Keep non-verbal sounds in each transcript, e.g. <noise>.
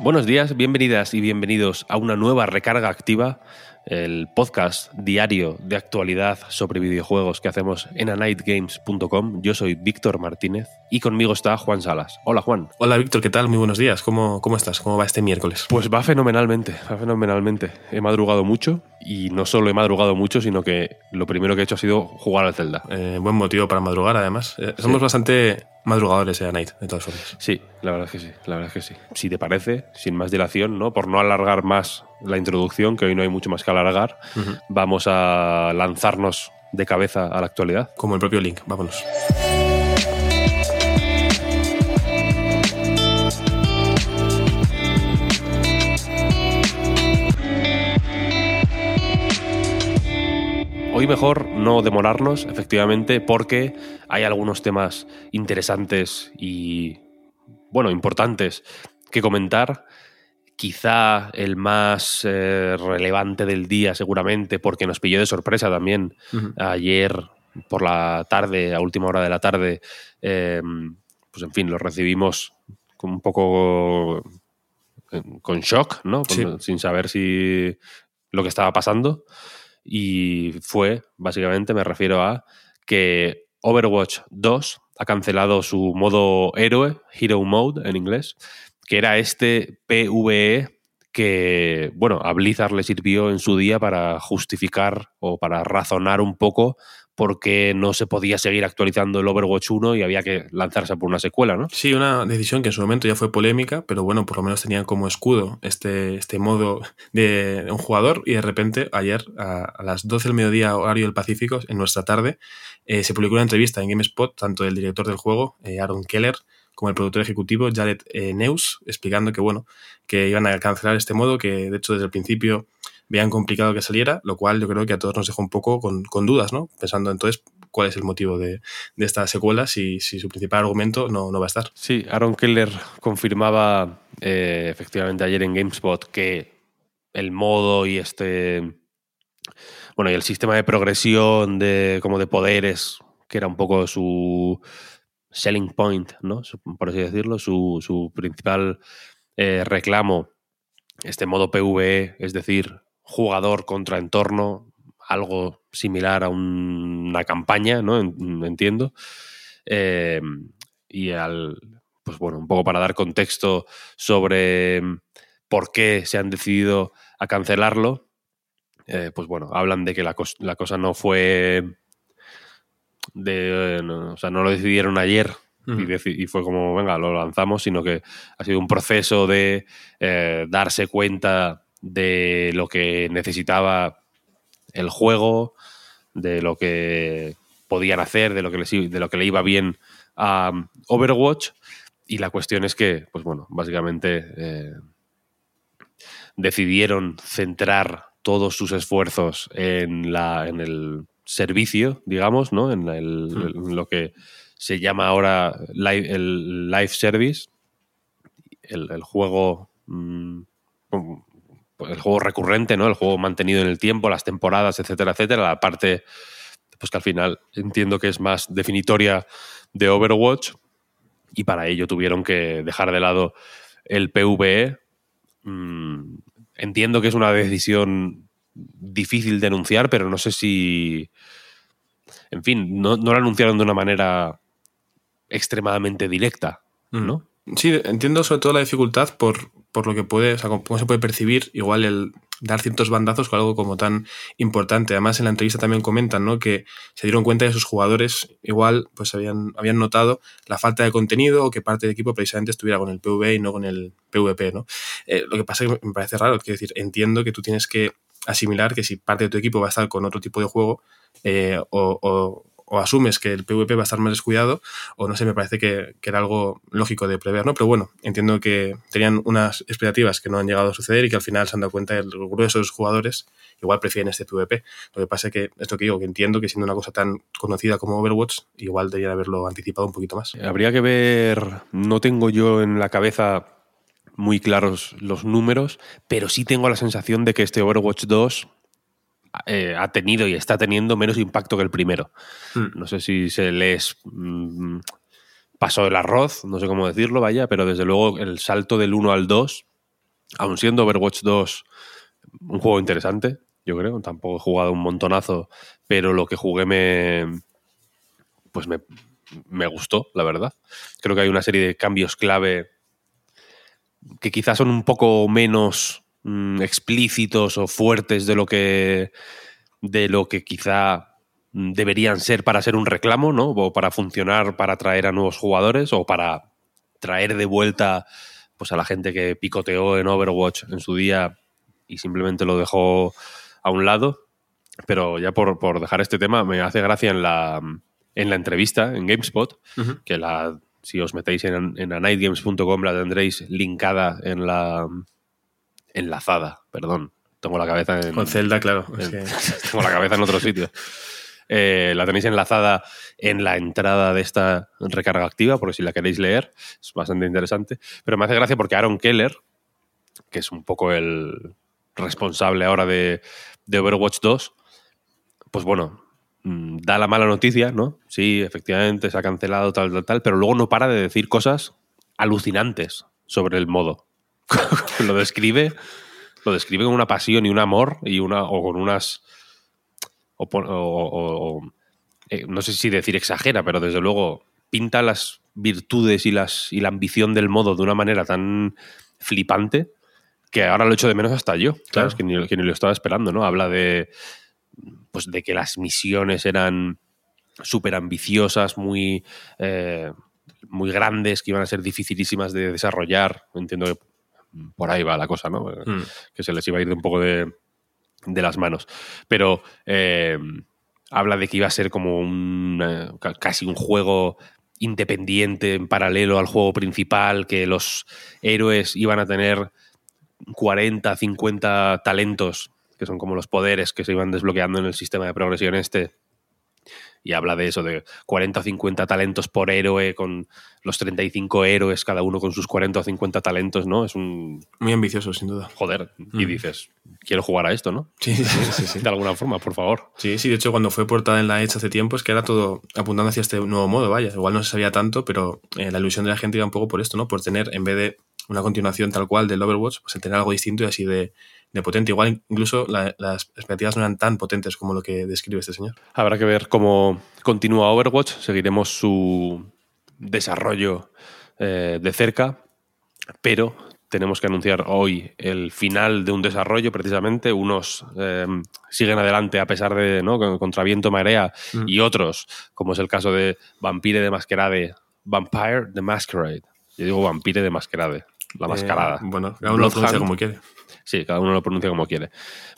Buenos días, bienvenidas y bienvenidos a una nueva recarga activa, el podcast diario de actualidad sobre videojuegos que hacemos en anightgames.com. Yo soy Víctor Martínez y conmigo está Juan Salas. Hola Juan. Hola Víctor, ¿qué tal? Muy buenos días. ¿Cómo, ¿Cómo estás? ¿Cómo va este miércoles? Pues va fenomenalmente, va fenomenalmente. He madrugado mucho y no solo he madrugado mucho, sino que lo primero que he hecho ha sido jugar al Zelda. Eh, buen motivo para madrugar, además. Eh, somos bastante madrugadores en Night, de todas formas. Sí, la verdad es que sí, la verdad es que sí. Si te parece, sin más dilación, ¿no? Por no alargar más la introducción, que hoy no hay mucho más que alargar, vamos a lanzarnos de cabeza a la actualidad. Como el propio Link, vámonos. Hoy mejor no demorarnos, efectivamente, porque hay algunos temas interesantes y, bueno, importantes que comentar. Quizá el más eh, relevante del día, seguramente, porque nos pilló de sorpresa también ayer por la tarde, a última hora de la tarde. eh, pues en fin, lo recibimos un poco eh, con shock, ¿no? Sin saber si lo que estaba pasando. Y fue, básicamente, me refiero a que Overwatch 2 ha cancelado su modo héroe, Hero Mode en inglés, que era este PvE que, bueno, a Blizzard le sirvió en su día para justificar o para razonar un poco por qué no se podía seguir actualizando el Overwatch 1 y había que lanzarse por una secuela, ¿no? Sí, una decisión que en su momento ya fue polémica, pero bueno, por lo menos tenían como escudo este, este modo de un jugador y de repente ayer a, a las 12 del mediodía horario del Pacífico, en nuestra tarde, eh, se publicó una entrevista en GameSpot, tanto del director del juego, eh, Aaron Keller, como el productor ejecutivo, Jared eh, Neus, explicando que bueno, que iban a cancelar este modo, que de hecho desde el principio veían complicado que saliera, lo cual yo creo que a todos nos dejó un poco con, con dudas, ¿no? Pensando entonces cuál es el motivo de, de esta secuela si, si su principal argumento no, no va a estar. Sí, Aaron Keller confirmaba eh, efectivamente ayer en GameSpot que el modo y este. Bueno, y el sistema de progresión de como de poderes, que era un poco su selling point, ¿no? Por así decirlo, su, su principal eh, reclamo, este modo PvE, es decir, jugador contra entorno, algo similar a un- una campaña, ¿no? En- Entiendo. Eh, y al, pues bueno, un poco para dar contexto sobre mm, por qué se han decidido a cancelarlo, eh, pues bueno, hablan de que la, cos- la cosa no fue de, eh, no, o sea, no lo decidieron ayer y, fue como, venga, lo lanzamos, sino que ha sido un proceso de eh, darse cuenta de lo que necesitaba el juego, de lo que podían hacer, de lo que, les, i- de lo que le iba bien a um, Overwatch. Y la cuestión es que, pues bueno, básicamente eh, decidieron centrar todos sus esfuerzos en, la, en el servicio, digamos, ¿no? En, el- en lo que se llama ahora live- el live service, el, el juego mm, el juego recurrente, ¿no? El juego mantenido en el tiempo, las temporadas, etcétera, etcétera. La parte, pues que al final entiendo que es más definitoria de Overwatch. Y para ello tuvieron que dejar de lado el PvE. Mm, entiendo que es una decisión difícil de anunciar, pero no sé si. En fin, no, no lo anunciaron de una manera extremadamente directa, ¿no? Sí, entiendo sobre todo la dificultad por, por lo que puede, o sea, cómo se puede percibir igual el dar ciertos bandazos con algo como tan importante. Además, en la entrevista también comentan ¿no? que se dieron cuenta de sus jugadores igual pues habían, habían notado la falta de contenido o que parte del equipo precisamente estuviera con el PvE y no con el PvP. ¿no? Eh, lo que pasa es que me parece raro, quiero decir, entiendo que tú tienes que asimilar que si parte de tu equipo va a estar con otro tipo de juego eh, o- o, asumes que el PvP va a estar más descuidado, o no sé, me parece que, era algo lógico de prever, ¿no? Pero bueno, entiendo que tenían unas expectativas que no han llegado a suceder y que al final se han dado cuenta que el grueso de los jugadores igual prefieren este PvP. Lo que pasa es que, esto que digo, que entiendo que siendo una cosa tan conocida como Overwatch, igual deberían haberlo anticipado un poquito más. Habría que ver, no tengo yo en la cabeza muy claros los números, pero sí tengo la sensación de que este Overwatch 2 eh, ha tenido y está teniendo menos impacto que el primero. Hmm. No sé si se les mm, pasó el arroz, no sé cómo decirlo, vaya, pero desde luego el salto del 1 al 2, aun siendo Overwatch 2 un juego interesante, yo creo, tampoco he jugado un montonazo, pero lo que jugué me pues me, me gustó, la verdad. Creo que hay una serie de cambios clave que quizás son un poco menos Mm, explícitos o fuertes de lo que de lo que quizá mm, deberían ser para ser un reclamo, ¿no? O para funcionar, para atraer a nuevos jugadores o para traer de vuelta pues a la gente que picoteó en Overwatch en su día y simplemente lo dejó a un lado. Pero ya por, dejar este tema, me hace gracia en la, en la entrevista en GameSpot, que la, si os metéis en, en anightgames.com la tendréis linkada en la, enlazada, perdón. Tengo la cabeza en. Con Zelda, claro. <laughs> tengo la cabeza en otro sitio. Eh, la tenéis enlazada en la entrada de esta recarga activa, porque si la queréis leer, es bastante interesante. Pero me hace gracia porque Aaron Keller, que es un poco el responsable ahora de, de Overwatch 2, pues bueno, mm, da la mala noticia, ¿no? Sí, efectivamente se ha cancelado, tal, tal, tal, pero luego no para de decir cosas alucinantes sobre el modo. <laughs> lo describe lo describe con una pasión y un amor y una o con unas o, eh, no sé si decir exagera pero desde luego pinta las virtudes y las y la ambición del modo de una manera tan flipante que ahora lo echo de menos hasta yo claro. Es que ni, lo estaba esperando no habla de pues de que las misiones eran súper ambiciosas muy eh, muy grandes que iban a ser dificilísimas de desarrollar. Entiendo que por ahí va la cosa, ¿no? Hmm. Que se les iba a ir un poco de, las manos. Pero eh, habla de que iba a ser como un, eh, casi un juego independiente en paralelo al juego principal, que los héroes iban a tener 40, 50 talentos, que son como los poderes que se iban desbloqueando en el sistema de progresión este, y habla de eso, de 40 o 50 talentos por héroe, con los 35 héroes, cada uno con sus 40 o 50 talentos, ¿no? Es un... Muy ambicioso, sin duda. Joder, y mm. dices, quiero jugar a esto, ¿no? Sí, sí, sí, <laughs> De alguna forma, por favor. Sí, sí, de hecho cuando fue portada en la Edge hace tiempo es que era todo apuntando hacia este nuevo modo, vaya. Igual no se sabía tanto, pero eh, la ilusión de la gente iba un poco por esto, ¿no? Por tener, en vez de una continuación tal cual del Overwatch, pues tener algo distinto y así de de potente. Igual incluso las expectativas no eran tan potentes como lo que describe este señor. Habrá que ver cómo continúa Overwatch. Seguiremos su desarrollo eh, de cerca, pero tenemos que anunciar hoy el final de un desarrollo, precisamente. Unos eh, siguen adelante a pesar de, ¿no? Contra viento, marea, mm. y otros, como es el caso de Vampire de Masquerade, Vampire de Masquerade. Yo digo Vampire de Masquerade, la eh, mascarada. bueno, cada uno lo como quiere. Sí, cada uno lo pronuncia como quiere.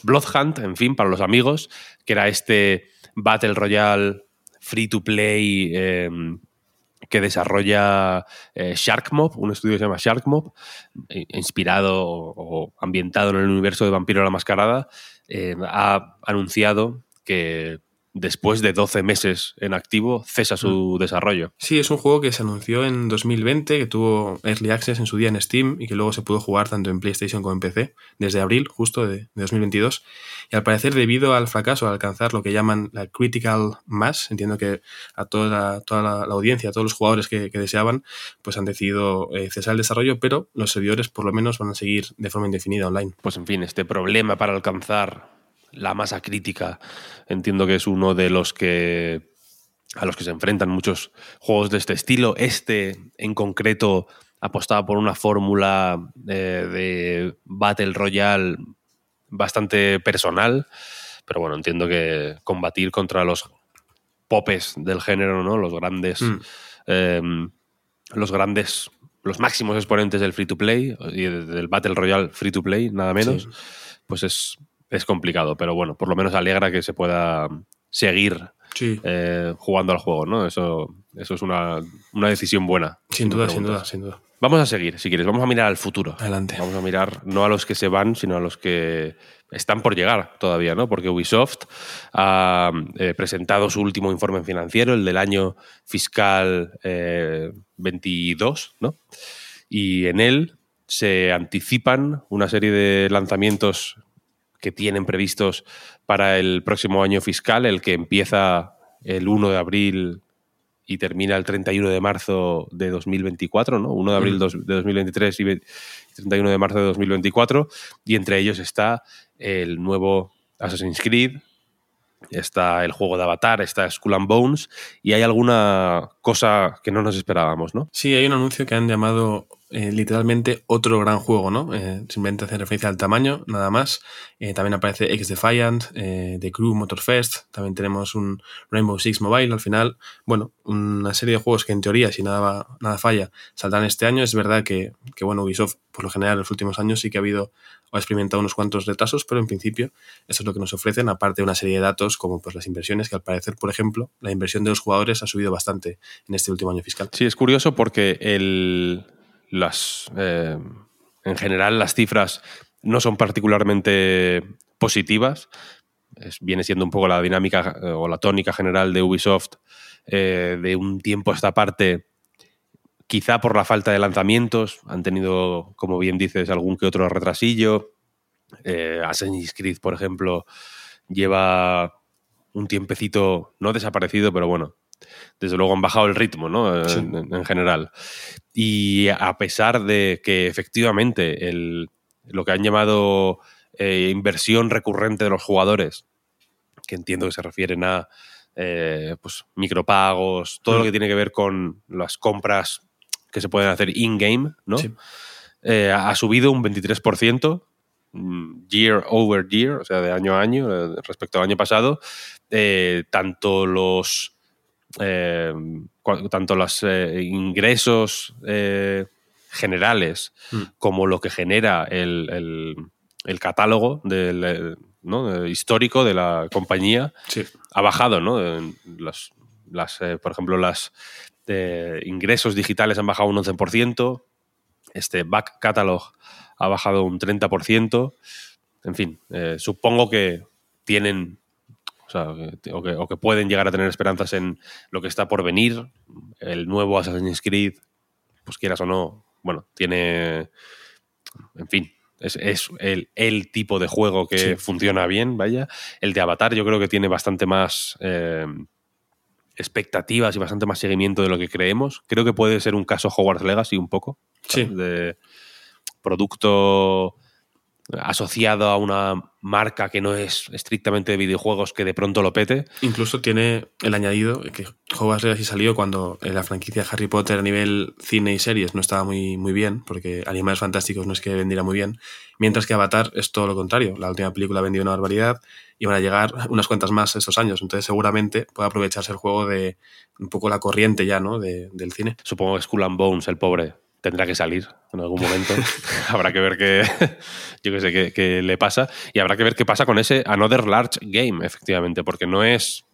Bloodhunt, en fin, para los amigos, que era este Battle Royale free to play em, que desarrolla eh, Sharkmob, un estudio que se llama Sharkmob, inspirado o, ambientado en el universo de Vampiro la Mascarada, eh, ha anunciado que después de 12 meses en activo, cesa su mm. desarrollo. Sí, es un juego que se anunció en 2020, que tuvo Early Access en su día en Steam y que luego se pudo jugar tanto en PlayStation como en PC desde abril justo de, 2022. Y al parecer, debido al fracaso al alcanzar lo que llaman la Critical Mass, entiendo que a toda la, toda la, audiencia, a todos los jugadores que, deseaban, pues han decidido eh, cesar el desarrollo, pero los servidores por lo menos van a seguir de forma indefinida online. Pues en fin, este problema para alcanzar la masa crítica entiendo que es uno de los que a los que se enfrentan muchos juegos de este estilo. Este en concreto apostaba por una fórmula eh, de Battle Royale bastante personal, pero bueno, entiendo que combatir contra los popes del género, ¿no? Los grandes. Mm. Em, los grandes. Los máximos exponentes del free to play y del Battle Royale free to play, nada menos. Pues es es complicado, pero bueno, por lo menos alegra que se pueda seguir Sí. eh, jugando al juego, ¿no? Eso, eso es una, una decisión buena. Sin si duda, sin duda, sin duda. Vamos a seguir, si quieres. Vamos a mirar al futuro. Adelante. Vamos a mirar no a los que se van, sino a los que están por llegar todavía, ¿no? Porque Ubisoft ha eh, presentado su último informe financiero, el del año fiscal eh, 22, ¿no? Y en él se anticipan una serie de lanzamientos que tienen previstos para el próximo año fiscal, el que empieza el 1 de abril y termina el 31 de marzo de 2024, ¿no? 1 de abril dos- de 2023 y ve- 31 de marzo de 2024. Y entre ellos está el nuevo Assassin's Creed, está el juego de Avatar, está Skull and Bones y hay alguna cosa que no nos esperábamos, ¿no? Sí, hay un anuncio que han llamado eh, literalmente otro gran juego, ¿no? Eh, simplemente hace referencia al tamaño, nada más. Eh, también aparece X Defiant, The Crew Motorfest, también tenemos un Rainbow Six Mobile al final. Bueno, una serie de juegos que en teoría, si nada, nada falla, saldrán este año. Es verdad que, que, bueno, Ubisoft, por lo general, en los últimos años sí que ha habido o ha experimentado unos cuantos retrasos, pero en principio eso es lo que nos ofrecen, aparte de una serie de datos como pues, las inversiones, que al parecer, por ejemplo, la inversión de los jugadores ha subido bastante en este último año fiscal. Sí, es curioso porque el, las, eh, en general las cifras no son particularmente positivas. Viene siendo un poco la dinámica eh, o la tónica general de Ubisoft eh, de un tiempo a esta parte, quizá por la falta de lanzamientos. Han tenido, como bien dices, algún que otro retrasillo. Assassin's Creed, por ejemplo, lleva un tiempecito, no desaparecido, pero bueno, desde luego han bajado el ritmo, ¿no? Sí. En, en general. Y a pesar de que efectivamente el, lo que han llamado eh, inversión recurrente de los jugadores, que entiendo que se refieren a eh, pues, micropagos, todo Mm. lo que tiene que ver con las compras que se pueden hacer in-game, ¿no? Sí. Eh, ha subido un 23%, mm, year over year, o sea, de año a año, respecto al año pasado. Tanto los eh, tanto los eh, ingresos eh, generales Mm. como lo que genera el, el- el catálogo del, ¿no? Histórico de la compañía Sí. ha bajado, ¿no? Las, las, por ejemplo, eh, ingresos digitales han bajado un 11%, este back catalog ha bajado un 30%, en fin, supongo que tienen o, sea, que- o que, o que pueden llegar a tener esperanzas en lo que está por venir, el nuevo Assassin's Creed, pues quieras o no, bueno, tiene, en fin, es, es el, el tipo de juego que Sí. funciona bien, vaya. El de Avatar yo creo que tiene bastante más eh, expectativas y bastante más seguimiento de lo que creemos. Creo que puede ser un caso Hogwarts Legacy un poco. Sí. De producto asociado a una marca que no es estrictamente de videojuegos que de pronto lo pete. Incluso tiene el añadido que Hogwarts Legacy salió cuando en la franquicia Harry Potter a nivel cine y series no estaba muy, muy bien, porque Animales Fantásticos no es que vendiera muy bien, mientras que Avatar es todo lo contrario. La última película ha vendido una barbaridad y van a llegar <laughs> unas cuantas más estos años, entonces seguramente puede aprovecharse el juego de un poco la corriente ya ¿no? de, del cine. Supongo que Skull and Bones, el pobre, tendrá que salir en algún momento. <laughs> <laughs> habrá que ver qué, <laughs> yo qué sé, qué, qué le pasa. Y habrá que ver qué pasa con ese Another Large Game, efectivamente, porque no es.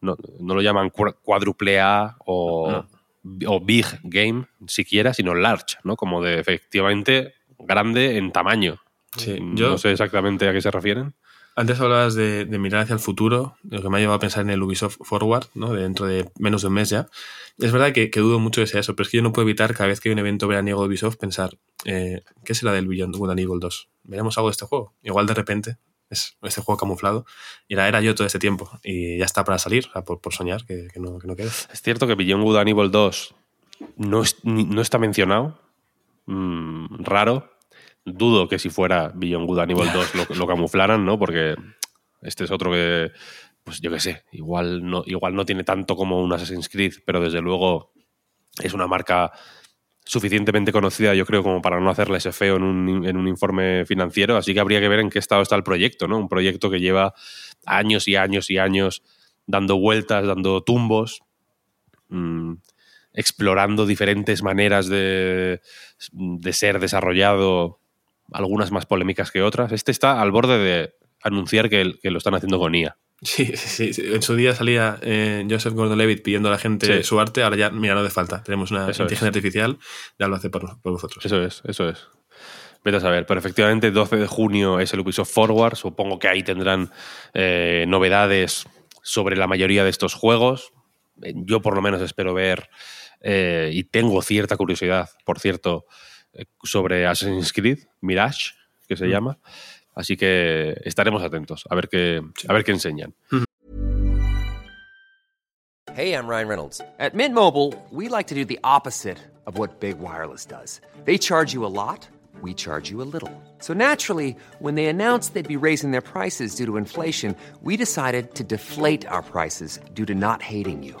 No, no lo llaman cuádruple A o, o Big Game siquiera, sino Large, ¿no? Como de efectivamente grande en tamaño. Sí, Mm, yo- No sé exactamente a qué se refieren. Antes hablabas de, de mirar hacia el futuro, lo que me ha llevado a pensar en el Ubisoft Forward, ¿no? de dentro de menos de un mes ya. Es verdad que, que dudo mucho que sea eso, pero es que yo no puedo evitar cada vez que hay un evento veraniego de Ubisoft pensar, eh, ¿qué será del Beyond Good and Evil 2? ¿Veremos algo de este juego? Igual de repente es este juego camuflado y la era yo todo este tiempo y ya está para salir, o sea, por, por soñar, que, que no, que no quede. Es cierto que Beyond Good and Evil 2 no, es- no está mencionado. Mm, raro. Dudo que si fuera Beyond Good Evil 2 lo, lo camuflaran, ¿no? Porque este es otro que, pues yo qué sé, igual no, igual no tiene tanto como un Assassin's Creed, pero desde luego es una marca suficientemente conocida, yo creo, como para no hacerle ese feo en un, en un informe financiero. Así que habría que ver en qué estado está el proyecto, ¿no? Un proyecto que lleva años y años y años dando vueltas, dando tumbos, mm, explorando diferentes maneras de, de ser desarrollado, algunas más polémicas que otras. Este está al borde de anunciar que, que lo están haciendo con IA. Sí, sí, sí, en su día salía eh, Joseph Gordon-Levitt pidiendo a la gente Sí. su arte, ahora ya, mira, no hace falta. Tenemos una Eso inteligencia es. artificial, ya lo hace por, por vosotros. Eso es, eso es. Vete a saber, pero efectivamente 12 de junio es el Ubisoft Forward, supongo que ahí tendrán eh, novedades sobre la mayoría de estos juegos. Eh, Yo por lo menos espero ver eh, y tengo cierta curiosidad, por cierto, sobre Assassin's Creed, Mirage, que se llama. Así que estaremos atentos a ver qué, a ver qué enseñan. Hey, I'm Ryan Reynolds. At Mint Mobile, we like to do the opposite of what Big Wireless does. They charge you a lot, we charge you a little. So naturally, when they announced they'd be raising their prices due to inflation, we decided to deflate our prices due to not hating you.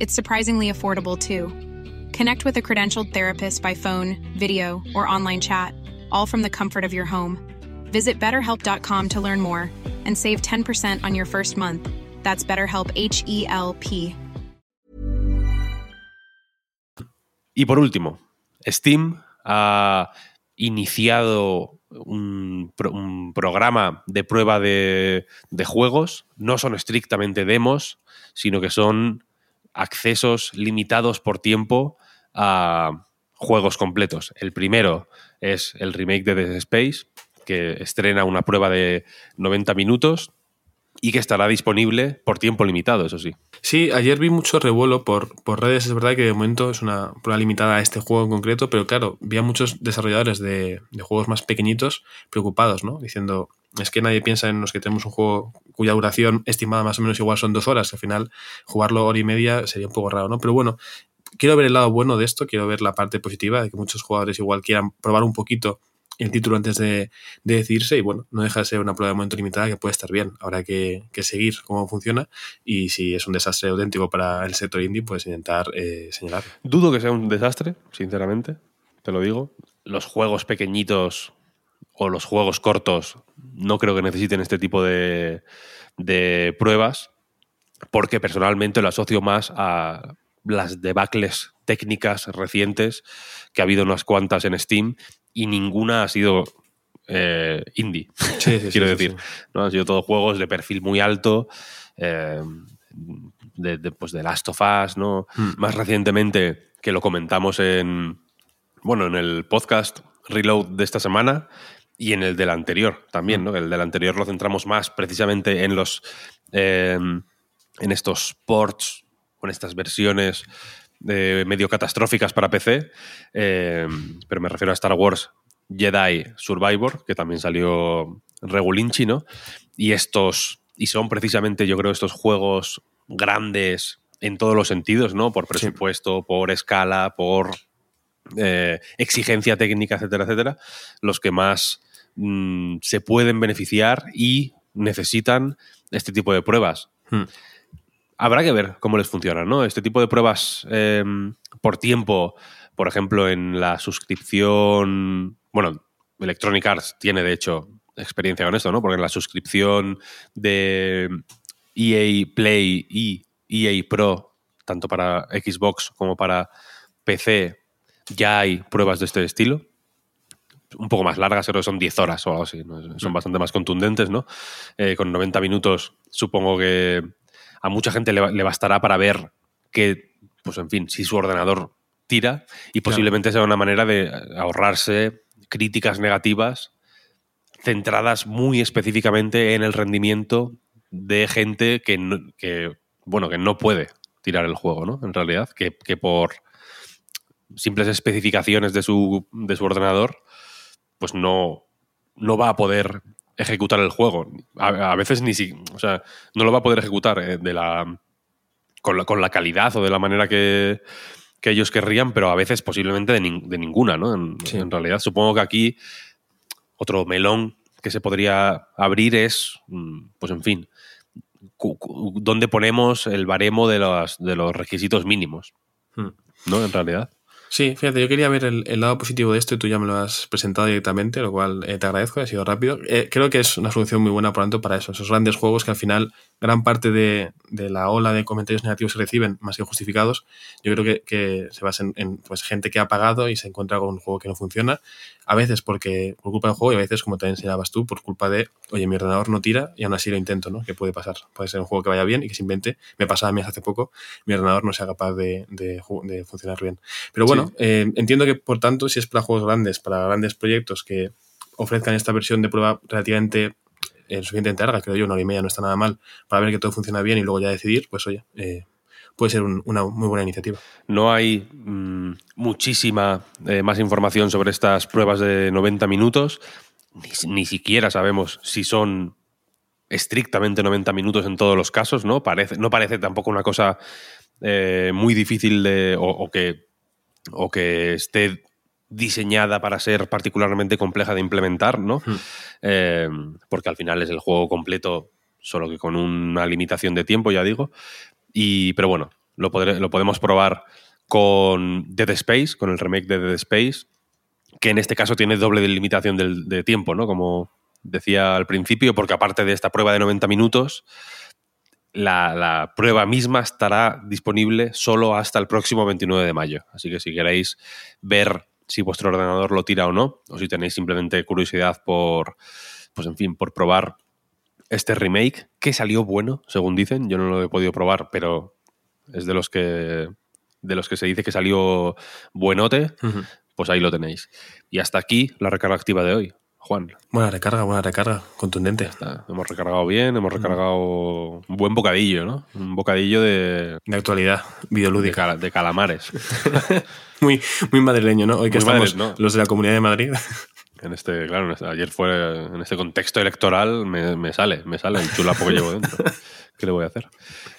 It's surprisingly affordable too. Connect with a credentialed therapist by phone, video, or online chat, all from the comfort of your home. Visit betterhelp.com to learn more and save 10% on your first month. That's BetterHelp H E L P. Y por último, Steam ha iniciado un, pro- un programa de prueba de, de juegos. No son estrictamente demos, sino que son accesos limitados por tiempo a juegos completos. El primero es el remake de Dead Space, que estrena una prueba de 90 minutos y que estará disponible por tiempo limitado, eso sí. Sí, ayer vi mucho revuelo por, por redes. Es verdad que de momento es una prueba limitada a este juego en concreto, pero claro, vi a muchos desarrolladores de, de juegos más pequeñitos preocupados, ¿no? Diciendo, es que nadie piensa en los que tenemos un juego cuya duración estimada más o menos igual son dos horas. Al final, jugarlo hora y media sería un poco raro, ¿no? Pero bueno, quiero ver el lado bueno de esto, quiero ver la parte positiva de que muchos jugadores igual quieran probar un poquito el título antes de, de decidirse y bueno, no deja de ser una prueba de momento limitada que puede estar bien. Habrá que, que seguir cómo funciona y si es un desastre auténtico para el sector indie, pues intentar eh, señalarlo. Dudo que sea un desastre, sinceramente, te lo digo. Los juegos pequeñitos o los juegos cortos no creo que necesiten este tipo de, de pruebas, porque personalmente lo asocio más a las debacles técnicas recientes, que ha habido unas cuantas en Steam y ninguna ha sido eh, indie, Sí, sí, <laughs> quiero sí, decir. ¿no? Han sido todos juegos de perfil muy alto, eh, de, de, pues de Last of Us, ¿no? Hmm. Más recientemente, que lo comentamos en, bueno, en el podcast Reload de esta semana y en el del anterior también, Hmm. ¿no? El del anterior lo centramos más precisamente en los eh, en estos ports, con estas versiones eh, medio catastróficas para PC, eh, pero me refiero a Star Wars Jedi Survivor, que también salió regulinchi, ¿no? Y estos, y son precisamente, yo creo, estos juegos grandes en todos los sentidos, ¿no? Por presupuesto, por escala, por eh, exigencia técnica, etcétera, etcétera, los que más mm, se pueden beneficiar y necesitan este tipo de pruebas. Hmm. Habrá que ver cómo les funciona, ¿no? Este tipo de pruebas eh, por tiempo, por ejemplo, en la suscripción. Bueno, Electronic Arts tiene, de hecho, experiencia con esto, ¿no? Porque en la suscripción de EA Play y EA Pro, tanto para Xbox como para PC, ya hay pruebas de este estilo. Un poco más largas, creo que son 10 horas o algo así. ¿no? Son bastante más contundentes, ¿no? Eh, con 90 minutos, supongo que a mucha gente le, le bastará para ver que, pues en fin, si su ordenador tira y posiblemente sea una manera de ahorrarse críticas negativas centradas muy específicamente en el rendimiento de gente que, no, que bueno, que no puede tirar el juego, ¿no? En realidad, que, que por simples especificaciones de su, de su ordenador, pues no, no va a poder ejecutar el juego. A, a, veces ni si, o sea, no lo va a poder ejecutar eh, de la, con, la, con la calidad o de la manera que, que ellos querrían, pero a veces posiblemente de, nin, de ninguna, ¿no? En, sí. en, realidad, supongo que aquí otro melón que se podría abrir es, mm, pues en fin, dónde ponemos el baremo de los, de los requisitos mínimos. Hmm. ¿No? En realidad. Sí, fíjate, yo quería ver el, lado positivo de esto y tú ya me lo has presentado directamente, lo cual eh, te agradezco, ha sido rápido. Eh, creo que es una solución muy buena, por tanto, para eso, esos grandes juegos que al final gran parte de, la ola de comentarios negativos que reciben, más que justificados, yo creo que, se basan en pues, gente que ha pagado y se encuentra con un juego que no funciona a veces porque por culpa del juego y a veces, como también enseñabas tú, por culpa de, oye, mi ordenador no tira y aún así lo intento, ¿no? Que puede pasar. Puede ser un juego que vaya bien y que simplemente, me pasaba a mí hace poco, mi ordenador no sea capaz de, de, funcionar bien. Pero bueno, eh, entiendo que por tanto, si es para juegos grandes, para grandes proyectos que ofrezcan esta versión de prueba relativamente eh, suficientemente larga, creo yo, una hora y media no está nada mal, para ver que todo funciona bien y luego ya decidir, pues oye, eh, puede ser una muy buena iniciativa. No hay mm, muchísima eh, más información sobre estas pruebas de 90 minutos. Ni, siquiera sabemos si son estrictamente 90 minutos en todos los casos, ¿no? Parece, no parece tampoco una cosa eh, muy difícil de. O, que, o que esté diseñada para ser particularmente compleja de implementar, ¿no? Hmm. Eh, porque al final es el juego completo, solo que con una limitación de tiempo, ya digo. Y, pero bueno, lo, lo podemos probar con Dead Space, con el remake de Dead Space, que en este caso tiene doble limitación de, tiempo, ¿no? Como decía al principio, porque aparte de esta prueba de 90 minutos, la, prueba misma estará disponible solo hasta el próximo 29 de mayo. Así que si queréis ver si vuestro ordenador lo tira o no, o si tenéis simplemente curiosidad por, pues en fin, por probar este remake, que salió bueno, según dicen. Yo no lo he podido probar, pero es de los que de los que se dice que salió buenote, pues ahí lo tenéis. Y hasta aquí la recarga activa de hoy. Juan. Buena recarga, buena recarga, contundente. Hemos recargado bien, hemos recargado un buen bocadillo, ¿no? Un bocadillo de... De actualidad, videolúdica. De, calamares. <laughs> muy, muy madrileño, ¿no? Hoy que estamos los de la Comunidad de Madrid. En este, claro, ayer fue en este contexto electoral, me, sale, me sale el chulapo que llevo dentro. <laughs> ¿Qué le voy a hacer?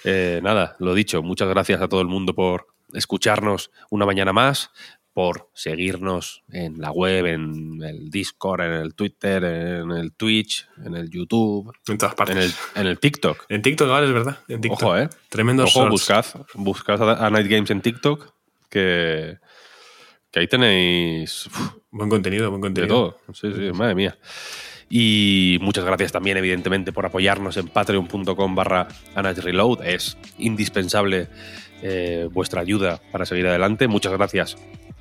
Eh, nada, lo dicho, muchas gracias a todo el mundo por escucharnos una mañana más, por seguirnos en la web, en el Discord, en el Twitter, en el Twitch, en el YouTube. En todas partes. En el, TikTok. En TikTok, ahora es verdad. En TikTok. Ojo, ¿eh? Tremendo Ojo, buscad, buscad a Night Games en TikTok, que, que ahí tenéis... buen contenido, buen contenido. De todo. Sí, sí, madre mía. Y muchas gracias también, evidentemente, por apoyarnos en patreon.com barra Reload. Es indispensable eh, vuestra ayuda para seguir adelante. Muchas gracias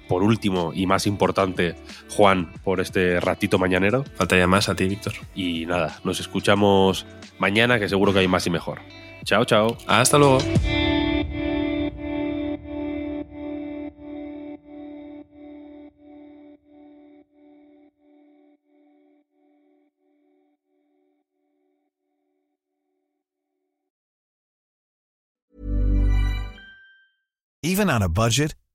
por último y más importante, Juan, por este ratito mañanero. Falta ya más a ti, Víctor. Y nada, nos escuchamos mañana, que seguro que hay más y mejor. Chao, chao. Hasta luego. Even on a budget,